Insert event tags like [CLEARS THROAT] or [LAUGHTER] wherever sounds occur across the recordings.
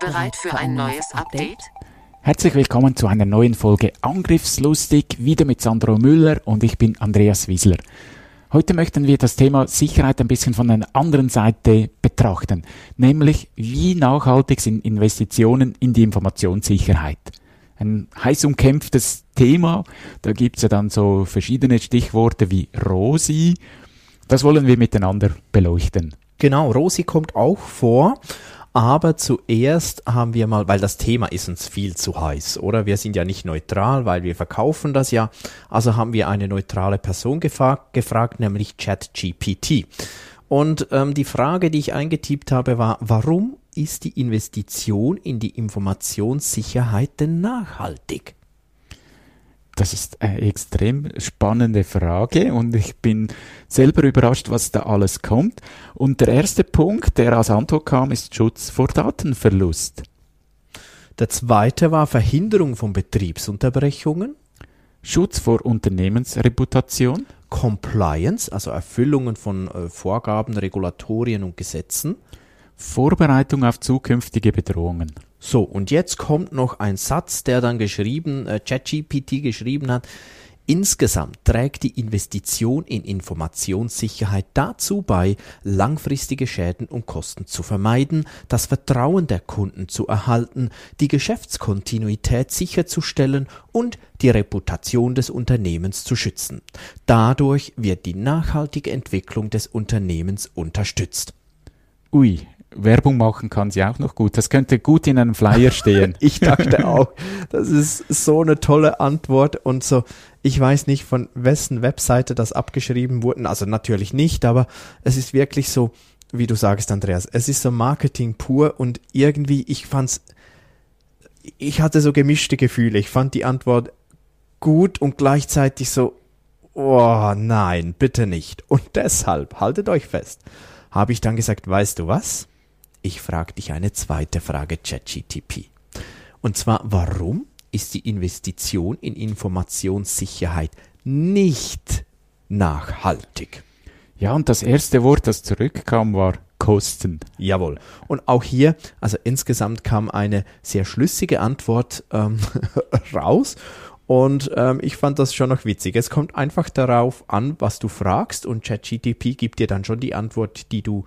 Bereit für ein neues Update? Herzlich willkommen zu einer neuen Folge Angriffslustig, wieder mit Sandro Müller und ich bin Andreas Wiesler. Heute möchten wir das Thema Sicherheit ein bisschen von einer anderen Seite betrachten, nämlich wie nachhaltig sind Investitionen in die Informationssicherheit. Ein heiß umkämpftes Thema, da gibt's ja dann so verschiedene Stichworte wie ROSI. Das wollen wir miteinander beleuchten. Genau, ROSI kommt auch vor. Aber zuerst haben wir mal, weil das Thema ist uns viel zu heiß, oder? Wir sind ja nicht neutral, weil wir verkaufen das ja. Also haben wir eine neutrale Person gefragt, gefragt nämlich ChatGPT. Und ähm, die Frage, die ich eingetippt habe, war, warum ist die Investition in die Informationssicherheit denn nachhaltig? Das ist eine extrem spannende Frage und ich bin selber überrascht, was da alles kommt. Und der erste Punkt, der als Antwort kam, ist Schutz vor Datenverlust. Der zweite war Verhinderung von Betriebsunterbrechungen. Schutz vor Unternehmensreputation. Compliance, also Erfüllungen von äh, Vorgaben, Regulatorien und Gesetzen. Vorbereitung auf zukünftige Bedrohungen. So, und jetzt kommt noch ein Satz, der dann geschrieben, äh, ChatGPT geschrieben hat. Insgesamt trägt die Investition in Informationssicherheit dazu bei, langfristige Schäden und Kosten zu vermeiden, das Vertrauen der Kunden zu erhalten, die Geschäftskontinuität sicherzustellen und die Reputation des Unternehmens zu schützen. Dadurch wird die nachhaltige Entwicklung des Unternehmens unterstützt. Ui, Werbung machen kann sie auch noch gut. Das könnte gut in einem Flyer stehen. [LAUGHS] ich dachte auch, das ist so eine tolle Antwort und so, ich weiß nicht, von wessen Webseite das abgeschrieben wurde. Also natürlich nicht, aber es ist wirklich so, wie du sagst, Andreas, es ist so Marketing pur und irgendwie, ich fand's, ich hatte so gemischte Gefühle. Ich fand die Antwort gut und gleichzeitig so, oh nein, bitte nicht. Und deshalb, haltet euch fest, habe ich dann gesagt, weißt du was? Ich frage dich eine zweite Frage, ChatGTP. Und zwar, warum ist die Investition in Informationssicherheit nicht nachhaltig? Ja, und das erste Wort, das zurückkam, war Kosten. Jawohl. Und auch hier, also insgesamt kam eine sehr schlüssige Antwort ähm, [LAUGHS] raus. Und ähm, ich fand das schon noch witzig. Es kommt einfach darauf an, was du fragst und ChatGTP gibt dir dann schon die Antwort, die du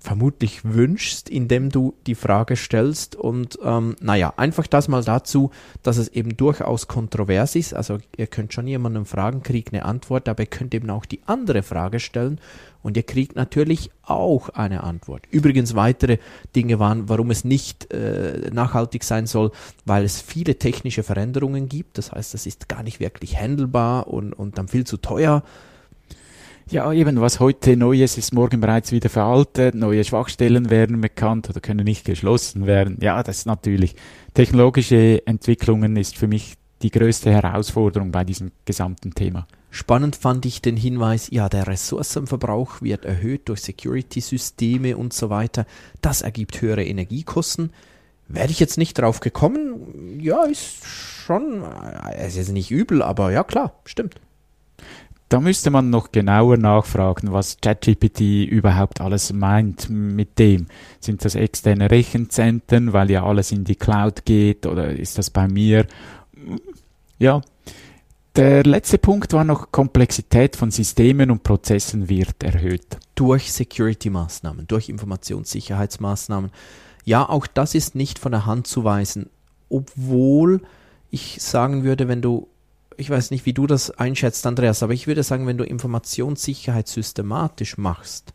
vermutlich wünschst, indem du die Frage stellst. Und ähm, naja, einfach das mal dazu, dass es eben durchaus kontrovers ist. Also ihr könnt schon jemanden fragen, kriegt eine Antwort, aber ihr könnt eben auch die andere Frage stellen und ihr kriegt natürlich auch eine Antwort. Übrigens weitere Dinge waren, warum es nicht äh, nachhaltig sein soll, weil es viele technische Veränderungen gibt. Das heißt, es ist gar nicht wirklich handelbar und, und dann viel zu teuer. Ja, eben, was heute neu ist, ist morgen bereits wieder veraltet. Neue Schwachstellen werden bekannt oder können nicht geschlossen werden. Ja, das ist natürlich. Technologische Entwicklungen ist für mich die größte Herausforderung bei diesem gesamten Thema. Spannend fand ich den Hinweis, ja, der Ressourcenverbrauch wird erhöht durch Security-Systeme und so weiter. Das ergibt höhere Energiekosten. Werde ich jetzt nicht drauf gekommen? Ja, ist schon, äh, es ist jetzt nicht übel, aber ja, klar, stimmt. Da müsste man noch genauer nachfragen, was ChatGPT überhaupt alles meint mit dem. Sind das externe Rechenzentren, weil ja alles in die Cloud geht oder ist das bei mir? Ja. Der letzte Punkt war noch Komplexität von Systemen und Prozessen wird erhöht. Durch Security-Maßnahmen, durch Informationssicherheitsmaßnahmen. Ja, auch das ist nicht von der Hand zu weisen, obwohl ich sagen würde, wenn du ich weiß nicht, wie du das einschätzt, Andreas, aber ich würde sagen, wenn du Informationssicherheit systematisch machst,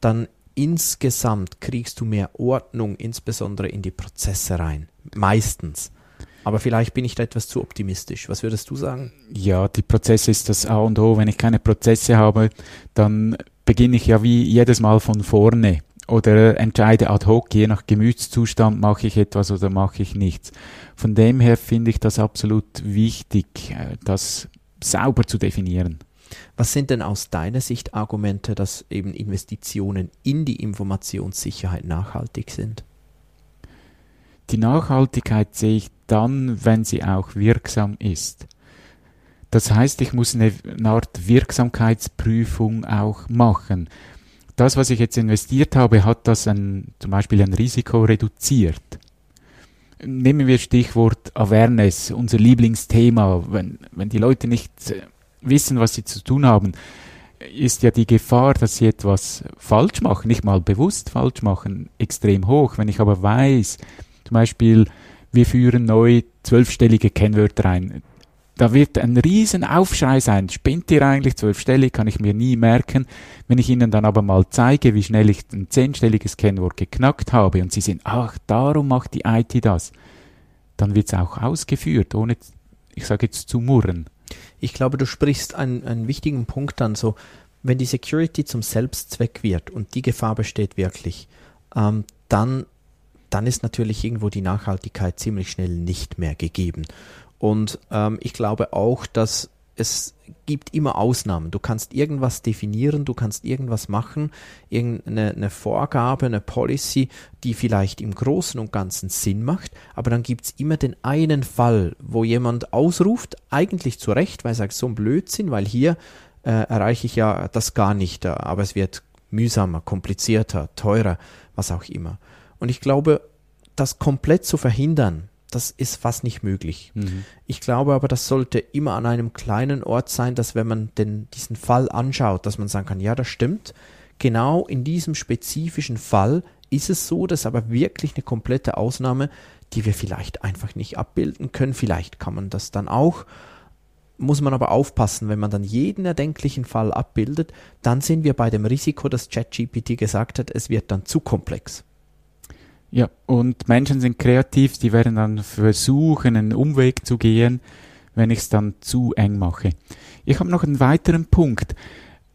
dann insgesamt kriegst du mehr Ordnung, insbesondere in die Prozesse rein. Meistens. Aber vielleicht bin ich da etwas zu optimistisch. Was würdest du sagen? Ja, die Prozesse ist das A und O. Wenn ich keine Prozesse habe, dann beginne ich ja wie jedes Mal von vorne. Oder entscheide ad hoc, je nach Gemütszustand mache ich etwas oder mache ich nichts. Von dem her finde ich das absolut wichtig, äh, das sauber zu definieren. Was sind denn aus deiner Sicht Argumente, dass eben Investitionen in die Informationssicherheit nachhaltig sind? Die Nachhaltigkeit sehe ich dann, wenn sie auch wirksam ist. Das heißt, ich muss eine, Art Wirksamkeitsprüfung auch machen. Das, was ich jetzt investiert habe, hat das ein, zum Beispiel ein Risiko reduziert. Nehmen wir Stichwort Awareness, unser Lieblingsthema. Wenn, wenn die Leute nicht äh, wissen, was sie zu tun haben, ist ja die Gefahr, dass sie etwas falsch machen, nicht mal bewusst falsch machen, extrem hoch. Wenn ich aber weiß, zum Beispiel, wir führen neu zwölfstellige Kennwörter ein, da wird ein riesen Aufschrei sein. Spinnt ihr eigentlich zwölfstellig? Kann ich mir nie merken. Wenn ich Ihnen dann aber mal zeige, wie schnell ich ein zehnstelliges Kennwort geknackt habe und Sie sind, ach, darum macht die IT das, dann wird es auch ausgeführt, ohne, ich sage jetzt, zu murren. Ich glaube, du sprichst einen, einen wichtigen Punkt an, so, wenn die Security zum Selbstzweck wird und die Gefahr besteht wirklich, ähm, dann, dann ist natürlich irgendwo die Nachhaltigkeit ziemlich schnell nicht mehr gegeben. Und ähm, ich glaube auch, dass es gibt immer Ausnahmen. Du kannst irgendwas definieren, du kannst irgendwas machen, irgendeine eine Vorgabe, eine Policy, die vielleicht im Großen und Ganzen Sinn macht, aber dann gibt es immer den einen Fall, wo jemand ausruft, eigentlich zu Recht, weil er sagt, so ein Blödsinn, weil hier äh, erreiche ich ja das gar nicht, aber es wird mühsamer, komplizierter, teurer, was auch immer. Und ich glaube, das komplett zu verhindern, das ist fast nicht möglich. Mhm. Ich glaube aber, das sollte immer an einem kleinen Ort sein, dass wenn man den, diesen Fall anschaut, dass man sagen kann, ja, das stimmt. Genau in diesem spezifischen Fall ist es so, dass aber wirklich eine komplette Ausnahme, die wir vielleicht einfach nicht abbilden können. Vielleicht kann man das dann auch. Muss man aber aufpassen, wenn man dann jeden erdenklichen Fall abbildet, dann sind wir bei dem Risiko, dass ChatGPT gesagt hat, es wird dann zu komplex. Ja, und Menschen sind kreativ, die werden dann versuchen, einen Umweg zu gehen, wenn ich es dann zu eng mache. Ich habe noch einen weiteren Punkt.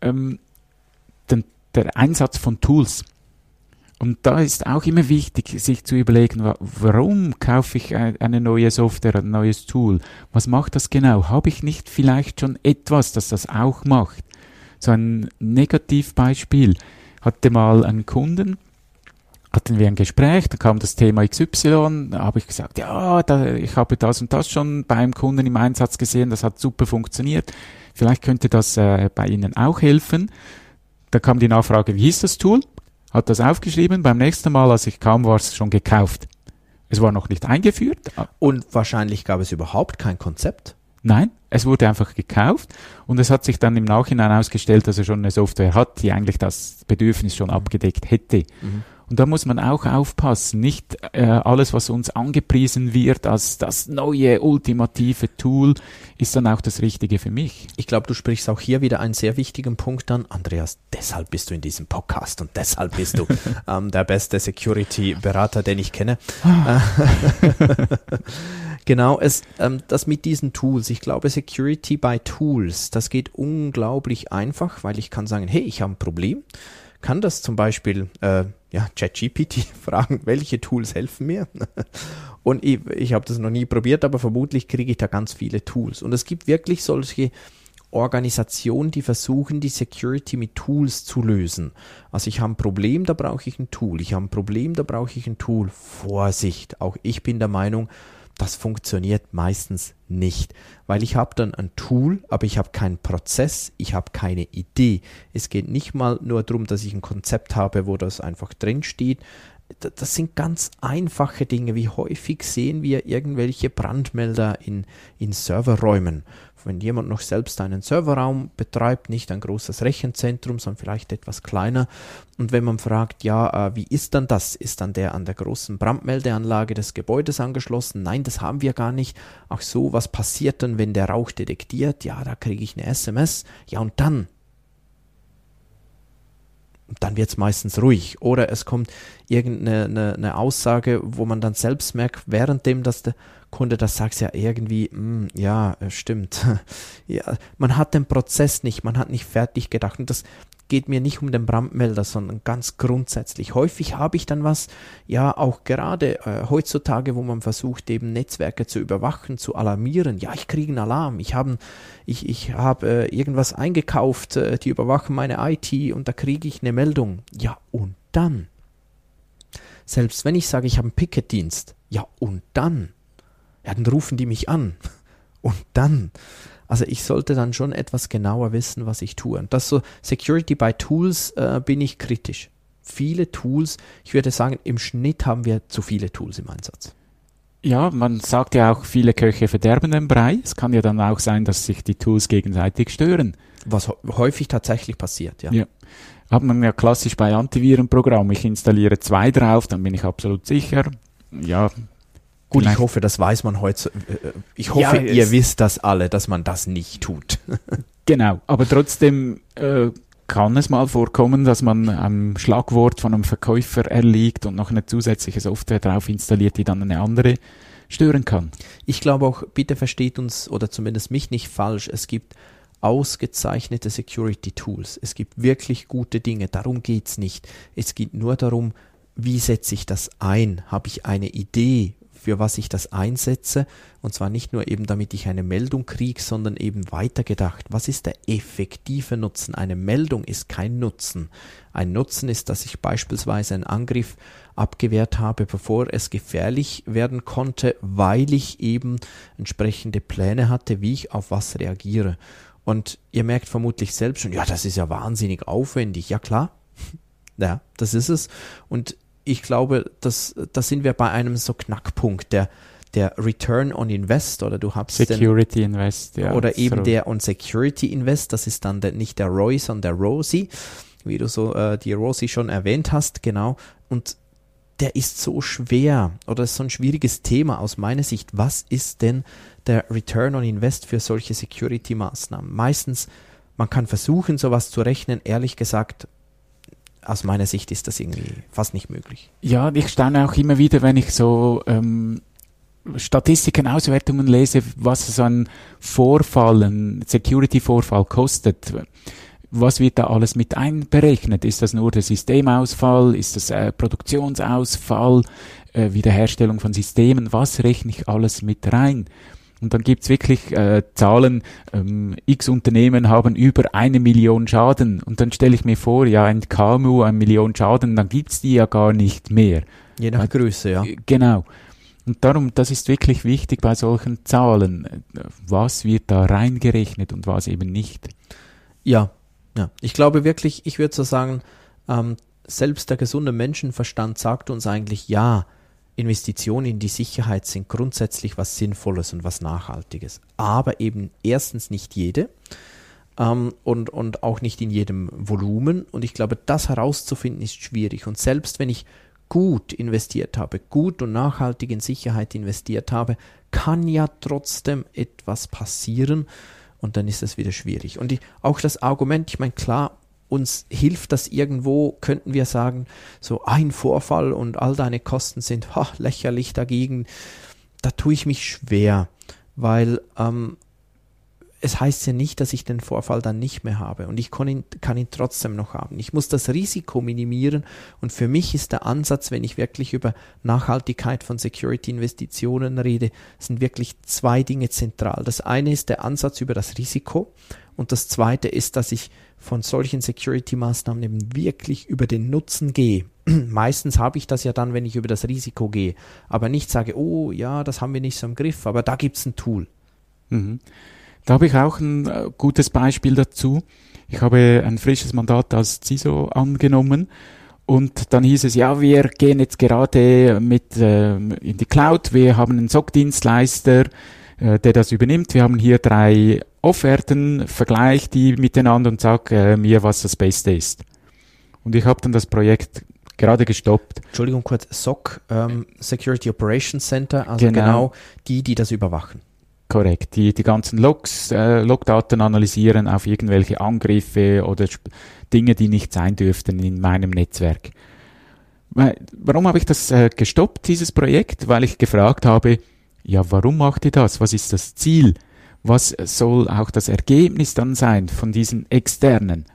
Ähm, den, der Einsatz von Tools. Und da ist auch immer wichtig, sich zu überlegen, warum kaufe ich eine neue Software, ein neues Tool? Was macht das genau? Habe ich nicht vielleicht schon etwas, das das auch macht? So ein Negativbeispiel. Hatte mal einen Kunden, hatten wir ein Gespräch, da kam das Thema XY, da habe ich gesagt, ja, da, ich habe das und das schon beim Kunden im Einsatz gesehen, das hat super funktioniert, vielleicht könnte das äh, bei Ihnen auch helfen. Da kam die Nachfrage, wie hieß das Tool? Hat das aufgeschrieben, beim nächsten Mal, als ich kam, war es schon gekauft. Es war noch nicht eingeführt. Und wahrscheinlich gab es überhaupt kein Konzept. Nein, es wurde einfach gekauft und es hat sich dann im Nachhinein ausgestellt, dass er schon eine Software hat, die eigentlich das Bedürfnis schon abgedeckt hätte. Mhm. Und da muss man auch aufpassen, nicht äh, alles, was uns angepriesen wird als das neue ultimative Tool, ist dann auch das Richtige für mich. Ich glaube, du sprichst auch hier wieder einen sehr wichtigen Punkt an. Andreas, deshalb bist du in diesem Podcast und deshalb bist du [LAUGHS] ähm, der beste Security-Berater, den ich kenne. [LAUGHS] Genau, es, ähm, das mit diesen Tools. Ich glaube, Security by Tools, das geht unglaublich einfach, weil ich kann sagen, hey, ich habe ein Problem kann das zum Beispiel äh, ja, ChatGPT [LAUGHS] fragen, welche Tools helfen mir. [LAUGHS] Und ich, ich habe das noch nie probiert, aber vermutlich kriege ich da ganz viele Tools. Und es gibt wirklich solche Organisationen, die versuchen, die Security mit Tools zu lösen. Also ich habe ein Problem, da brauche ich ein Tool. Ich habe ein Problem, da brauche ich ein Tool. Vorsicht, auch ich bin der Meinung, das funktioniert meistens nicht, weil ich habe dann ein Tool, aber ich habe keinen Prozess, ich habe keine Idee. Es geht nicht mal nur darum, dass ich ein Konzept habe, wo das einfach drin steht. Das sind ganz einfache Dinge. Wie häufig sehen wir irgendwelche Brandmelder in, in Serverräumen, wenn jemand noch selbst einen Serverraum betreibt, nicht ein großes Rechenzentrum, sondern vielleicht etwas kleiner. Und wenn man fragt, ja, äh, wie ist dann das? Ist dann der an der großen Brandmeldeanlage des Gebäudes angeschlossen? Nein, das haben wir gar nicht. Ach so, was passiert dann, wenn der Rauch detektiert? Ja, da kriege ich eine SMS. Ja, und dann? Dann wird es meistens ruhig. Oder es kommt irgendeine eine, eine Aussage, wo man dann selbst merkt, währenddem, dass der Kunde das sagt, ja irgendwie, mh, ja, stimmt. [LAUGHS] ja, man hat den Prozess nicht, man hat nicht fertig gedacht. Und das geht mir nicht um den Brandmelder, sondern ganz grundsätzlich. Häufig habe ich dann was, ja, auch gerade äh, heutzutage, wo man versucht, eben Netzwerke zu überwachen, zu alarmieren. Ja, ich kriege einen Alarm, ich habe ich, ich hab, äh, irgendwas eingekauft, äh, die überwachen meine IT und da kriege ich eine Meldung. Ja, und dann? Selbst wenn ich sage, ich habe einen Picketdienst, ja, und dann? Ja, dann rufen die mich an. [LAUGHS] Und dann? Also ich sollte dann schon etwas genauer wissen, was ich tue. Und das so Security by Tools äh, bin ich kritisch. Viele Tools, ich würde sagen, im Schnitt haben wir zu viele Tools im Einsatz. Ja, man sagt ja auch, viele Köche verderben den Brei. Es kann ja dann auch sein, dass sich die Tools gegenseitig stören. Was häufig tatsächlich passiert, ja. Ja. Hat man ja klassisch bei Antivirenprogrammen. Ich installiere zwei drauf, dann bin ich absolut sicher. Ja, Gut, Vielleicht. ich hoffe, das weiß man heute. Äh, ich hoffe, ja, ihr wisst das alle, dass man das nicht tut. [LAUGHS] genau, aber trotzdem äh, kann es mal vorkommen, dass man einem Schlagwort von einem Verkäufer erliegt und noch eine zusätzliche Software drauf installiert, die dann eine andere stören kann. Ich glaube auch, bitte versteht uns oder zumindest mich nicht falsch, es gibt ausgezeichnete Security Tools. Es gibt wirklich gute Dinge, darum geht es nicht. Es geht nur darum, wie setze ich das ein? Habe ich eine Idee? Für was ich das einsetze. Und zwar nicht nur eben, damit ich eine Meldung kriege, sondern eben weitergedacht. Was ist der effektive Nutzen? Eine Meldung ist kein Nutzen. Ein Nutzen ist, dass ich beispielsweise einen Angriff abgewehrt habe, bevor es gefährlich werden konnte, weil ich eben entsprechende Pläne hatte, wie ich auf was reagiere. Und ihr merkt vermutlich selbst schon, ja, das ist ja wahnsinnig aufwendig. Ja klar, [LAUGHS] ja, das ist es. Und ich glaube, das, da sind wir bei einem so Knackpunkt, der, der Return on Invest oder du hast Security den, Invest, ja. Oder eben der on Security Invest, das ist dann der, nicht der Roy, sondern der Rosie, wie du so äh, die Rosie schon erwähnt hast, genau. Und der ist so schwer oder ist so ein schwieriges Thema aus meiner Sicht. Was ist denn der Return on Invest für solche Security-Maßnahmen? Meistens, man kann versuchen, sowas zu rechnen. Ehrlich gesagt, aus meiner Sicht ist das irgendwie fast nicht möglich. Ja, ich staune auch immer wieder, wenn ich so ähm, Statistiken, Auswertungen lese, was so ein Vorfall, ein Security-Vorfall kostet. Was wird da alles mit einberechnet? Ist das nur der Systemausfall? Ist das äh, Produktionsausfall? Äh, Wiederherstellung von Systemen? Was rechne ich alles mit rein? Und dann gibt's wirklich äh, Zahlen, ähm, x Unternehmen haben über eine Million Schaden. Und dann stelle ich mir vor, ja, ein KMU, eine Million Schaden, dann gibt's die ja gar nicht mehr. Je nach Größe, ja. Genau. Und darum, das ist wirklich wichtig bei solchen Zahlen. Was wird da reingerechnet und was eben nicht? Ja, ja. Ich glaube wirklich, ich würde so sagen, ähm, selbst der gesunde Menschenverstand sagt uns eigentlich, ja, Investitionen in die Sicherheit sind grundsätzlich was Sinnvolles und was Nachhaltiges. Aber eben erstens nicht jede ähm, und, und auch nicht in jedem Volumen. Und ich glaube, das herauszufinden ist schwierig. Und selbst wenn ich gut investiert habe, gut und nachhaltig in Sicherheit investiert habe, kann ja trotzdem etwas passieren und dann ist es wieder schwierig. Und die, auch das Argument, ich meine, klar, uns hilft das irgendwo, könnten wir sagen, so ein Vorfall und all deine Kosten sind ha, lächerlich dagegen. Da tue ich mich schwer, weil ähm, es heißt ja nicht, dass ich den Vorfall dann nicht mehr habe und ich kann ihn, kann ihn trotzdem noch haben. Ich muss das Risiko minimieren und für mich ist der Ansatz, wenn ich wirklich über Nachhaltigkeit von Security-Investitionen rede, sind wirklich zwei Dinge zentral. Das eine ist der Ansatz über das Risiko und das zweite ist, dass ich von solchen Security-Maßnahmen eben wirklich über den Nutzen gehe. [CLEARS THROAT] Meistens habe ich das ja dann, wenn ich über das Risiko gehe, aber nicht sage, oh ja, das haben wir nicht so im Griff, aber da gibt es ein Tool. Mhm. Da habe ich auch ein äh, gutes Beispiel dazu. Ich habe ein frisches Mandat als CISO angenommen und dann hieß es, ja, wir gehen jetzt gerade mit äh, in die Cloud, wir haben einen SOC-Dienstleister, äh, der das übernimmt. Wir haben hier drei Offerten, vergleich die miteinander und sag äh, mir, was das Beste ist. Und ich habe dann das Projekt gerade gestoppt. Entschuldigung kurz, SOC, ähm, Security Operations Center, also genau. genau die, die das überwachen. Korrekt, die die ganzen Logs, äh, Logdaten analysieren auf irgendwelche Angriffe oder Dinge, die nicht sein dürften in meinem Netzwerk. Warum habe ich das äh, gestoppt, dieses Projekt? Weil ich gefragt habe, ja, warum macht ihr das? Was ist das Ziel? Was soll auch das Ergebnis dann sein von diesen externen?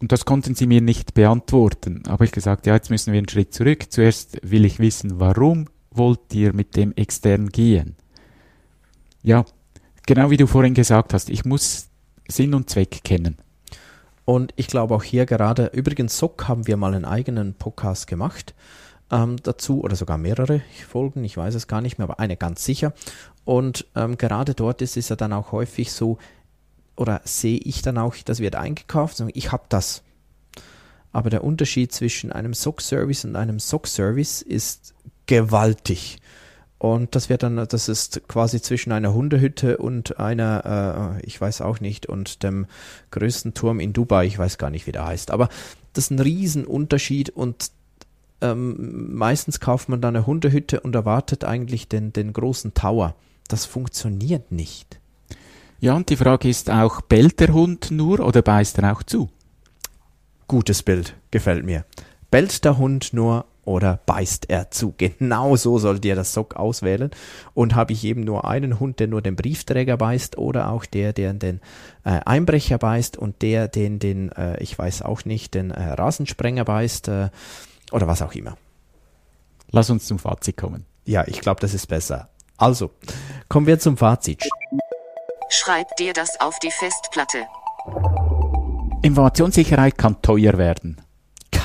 Und das konnten sie mir nicht beantworten. Aber ich gesagt, ja, jetzt müssen wir einen Schritt zurück. Zuerst will ich wissen, warum wollt ihr mit dem extern gehen? Ja, genau wie du vorhin gesagt hast, ich muss Sinn und Zweck kennen. Und ich glaube auch hier gerade, übrigens, SOC haben wir mal einen eigenen Podcast gemacht ähm, dazu oder sogar mehrere Folgen, ich weiß es gar nicht mehr, aber eine ganz sicher. Und ähm, gerade dort ist es ja dann auch häufig so, oder sehe ich dann auch, das wird eingekauft, ich habe das. Aber der Unterschied zwischen einem SOC-Service und einem SOC-Service ist gewaltig. Und das wird dann, das ist quasi zwischen einer Hundehütte und einer, äh, ich weiß auch nicht, und dem größten Turm in Dubai, ich weiß gar nicht, wie der heißt. Aber das ist ein Riesenunterschied und ähm, meistens kauft man dann eine Hundehütte und erwartet eigentlich den, den großen Tower. Das funktioniert nicht. Ja, und die Frage ist auch, bellt der Hund nur oder beißt er auch zu? Gutes Bild, gefällt mir. Bellt der Hund nur oder beißt er zu. Genau so sollt ihr das Sock auswählen. Und habe ich eben nur einen Hund, der nur den Briefträger beißt oder auch der, der den äh, Einbrecher beißt und der, den den, äh, ich weiß auch nicht, den äh, Rasensprenger beißt äh, oder was auch immer. Lass uns zum Fazit kommen. Ja, ich glaube, das ist besser. Also, kommen wir zum Fazit. Schreib dir das auf die Festplatte. Informationssicherheit kann teuer werden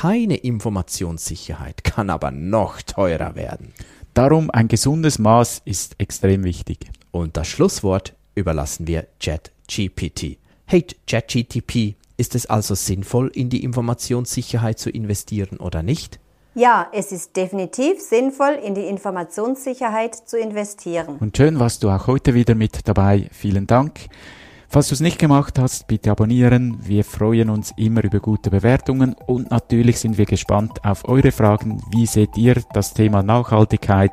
keine Informationssicherheit kann aber noch teurer werden. Darum ein gesundes Maß ist extrem wichtig. Und das Schlusswort überlassen wir ChatGPT. Hey ChatGTP, ist es also sinnvoll, in die Informationssicherheit zu investieren oder nicht? Ja, es ist definitiv sinnvoll, in die Informationssicherheit zu investieren. Und schön warst du auch heute wieder mit dabei. Vielen Dank. Falls du es nicht gemacht hast, bitte abonnieren. Wir freuen uns immer über gute Bewertungen und natürlich sind wir gespannt auf eure Fragen. Wie seht ihr das Thema Nachhaltigkeit?